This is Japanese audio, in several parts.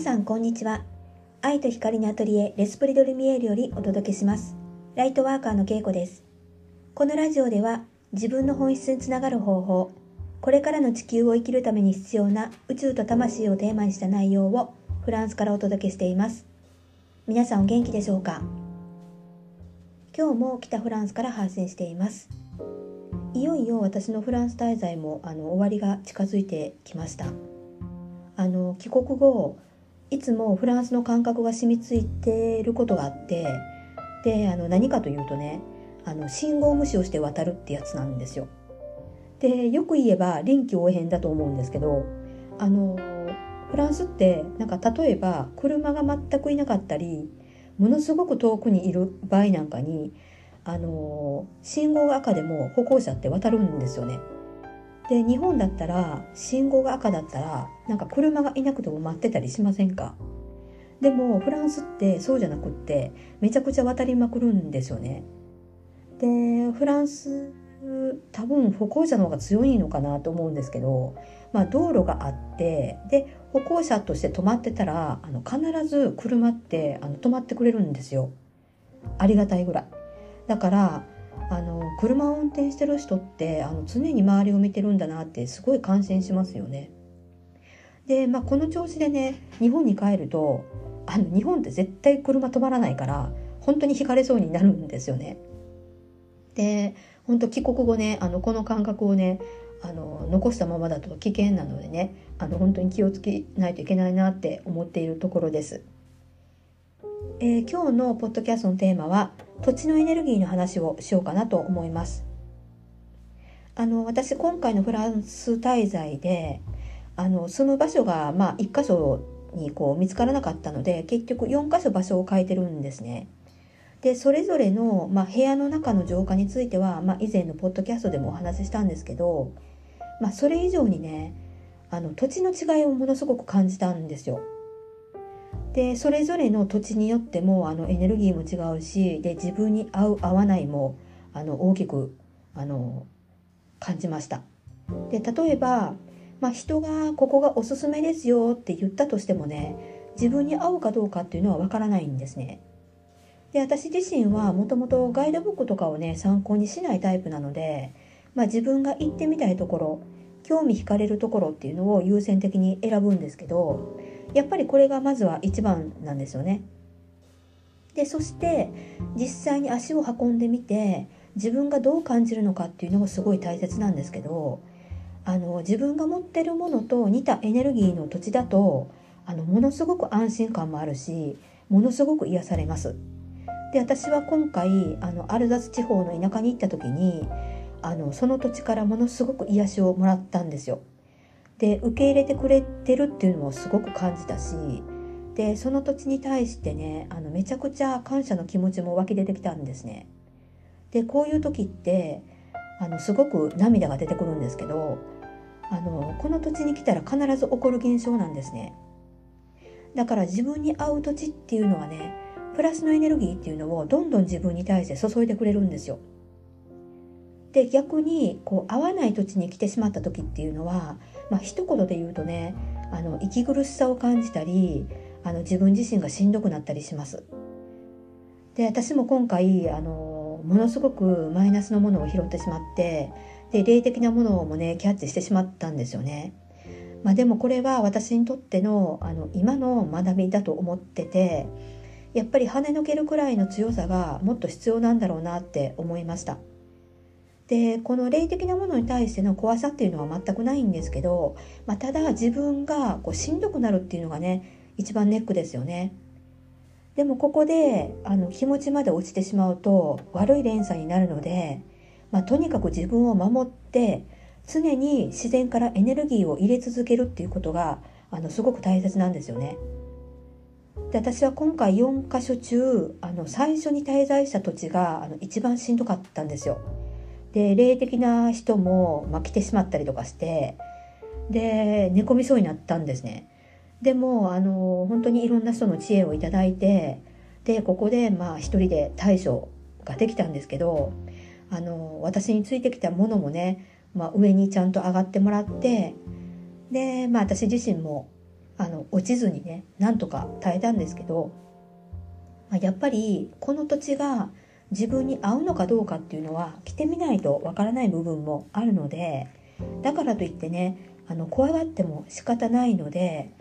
さんこんにちは。愛と光のアトリエレスプリドルミエールよりお届けします。ライトワーカーのけいこです。このラジオでは自分の本質につながる方法これからの地球を生きるために必要な宇宙と魂をテーマにした内容をフランスからお届けしています。皆さんお元気でしょうか？今日も北フランスから発信しています。いよいよ私のフランス滞在もあの終わりが近づいてきました。あの帰国後いつもフランスの感覚が染みついていることがあってであの何かというとねあの信号無視をして渡るってやつなんですよ。でよく言えば臨機応変だと思うんですけどあのフランスってなんか例えば車が全くいなかったりものすごく遠くにいる場合なんかにあの信号が赤でも歩行者って渡るんですよね。で日本だったら信号が赤だったらなんか車がいなくても待ってたりしませんか？でもフランスってそうじゃなくってめちゃくちゃ渡りまくるんですよね。でフランス多分歩行者の方が強いのかなと思うんですけど、まあ、道路があってで歩行者として止まってたらあの必ず車ってあの止まってくれるんですよ。ありがたいぐらい。だからあの車を運転してる人ってあの常に周りを見てるんだなってすごい感心しますよね。で、まあ、この調子でね日本に帰るとあの日本って絶対車止まらないから本当に引かれそうになるんですよね。で本当帰国後ねあのこの感覚をねあの残したままだと危険なのでねあの本当に気をつけないといけないなって思っているところです。えー、今日のポッドキャストのテーマは土地のエネルギーの話をしようかなと思います。あの私今回のフランス滞在であの住む場所がまあ1箇所にこう見つからなかったので結局4箇所場所を変えてるんですね。でそれぞれの、まあ、部屋の中の浄化については、まあ、以前のポッドキャストでもお話ししたんですけど、まあ、それ以上にねあの土地の違いをものすごく感じたんですよ。でそれぞれの土地によってもあのエネルギーも違うしで自分に合う合わないもあの大きくあの感じました。で例えば、まあ、人がここがおすすめですよって言ったとしてもね自分に合うかどうかっていうのはわからないんですね。で私自身はもともとガイドブックとかをね参考にしないタイプなので、まあ、自分が行ってみたいところ興味惹かれるところっていうのを優先的に選ぶんですけどやっぱりこれがまずは一番なんですよね。でそして実際に足を運んでみて自分がどう感じるのかっていうのもすごい大切なんですけどあの自分が持ってるものと似たエネルギーの土地だとあのものすごく安心感もあるしものすごく癒されます。で私は今回あのアルザス地方の田舎に行った時にあのその土地からものすごく癒しをもらったんですよ。で受け入れてくれてるっていうのもすごく感じたしでその土地に対してねあのめちゃくちゃ感謝の気持ちも湧き出てきたんですね。でこういう時ってあのすごく涙が出てくるんですけどあのこの土地に来たら必ず起こる現象なんですね。だから自分に合う土地っていうのはねプラスのエネルギーっていうのをどんどん自分に対して注いでくれるんですよ。で逆にこう合わない土地に来てしまった時っていうのはまあ一言で言うとねあの息苦しさを感じたりあの自分自身がしんどくなったりします。で私も今回あのものすごくマイナスのものを拾ってしまってで霊的なものもねキャッチしてしまったんですよね。まあ、でもこれは私にとってのあの今の学びだと思っててやっぱり跳ねのけるくらいの強さがもっと必要なんだろうなって思いました。でこの霊的なものに対しての怖さっていうのは全くないんですけど、まあ、ただ自分がこうしんどくなるっていうのがね一番ネックですよね。でもここであの気持ちまで落ちてしまうと悪い連鎖になるので、まあ、とにかく自分を守って常に自然からエネルギーを入れ続けるっていうことがあのすごく大切なんですよね。で私は今回4カ所中あの最初に滞在した土地があの一番しんどかったんですよ。で霊的な人も、まあ、来てしまったりとかしてで寝込みそうになったんですね。でもあの本当にいろんな人の知恵をいただいてでここでまあ一人で対処ができたんですけどあの私についてきたものもね、まあ、上にちゃんと上がってもらってで、まあ、私自身もあの落ちずにねなんとか耐えたんですけど、まあ、やっぱりこの土地が自分に合うのかどうかっていうのは着てみないとわからない部分もあるのでだからといってねあの怖がっても仕方ないので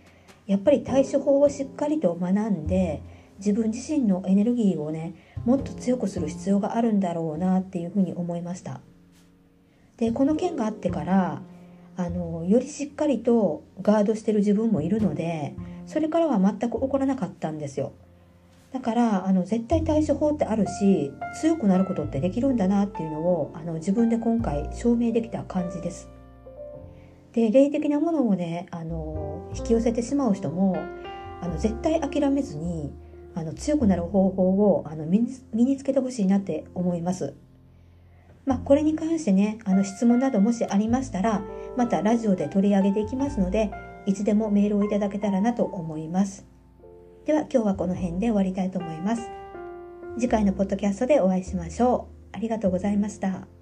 やっぱり対処法をしっかりと学んで自分自身のエネルギーをねもっと強くする必要があるんだろうなっていうふうに思いました。でこの件があってからあのよりしっかりとガードしてる自分もいるのでそれからは全く起こらなかったんですよ。だからあの絶対対処法ってあるし強くなることってできるんだなっていうのをあの自分で今回証明できた感じですで霊的なものをねあの引き寄せてしまう人もあの絶対諦めずにあの強くなる方法をあの身につけてほしいなって思います。まあ、これに関してねあの質問などもしありましたらまたラジオで取り上げていきますのでいつでもメールをいただけたらなと思います。では今日はこの辺で終わりたいと思います。次回のポッドキャストでお会いしましょう。ありがとうございました。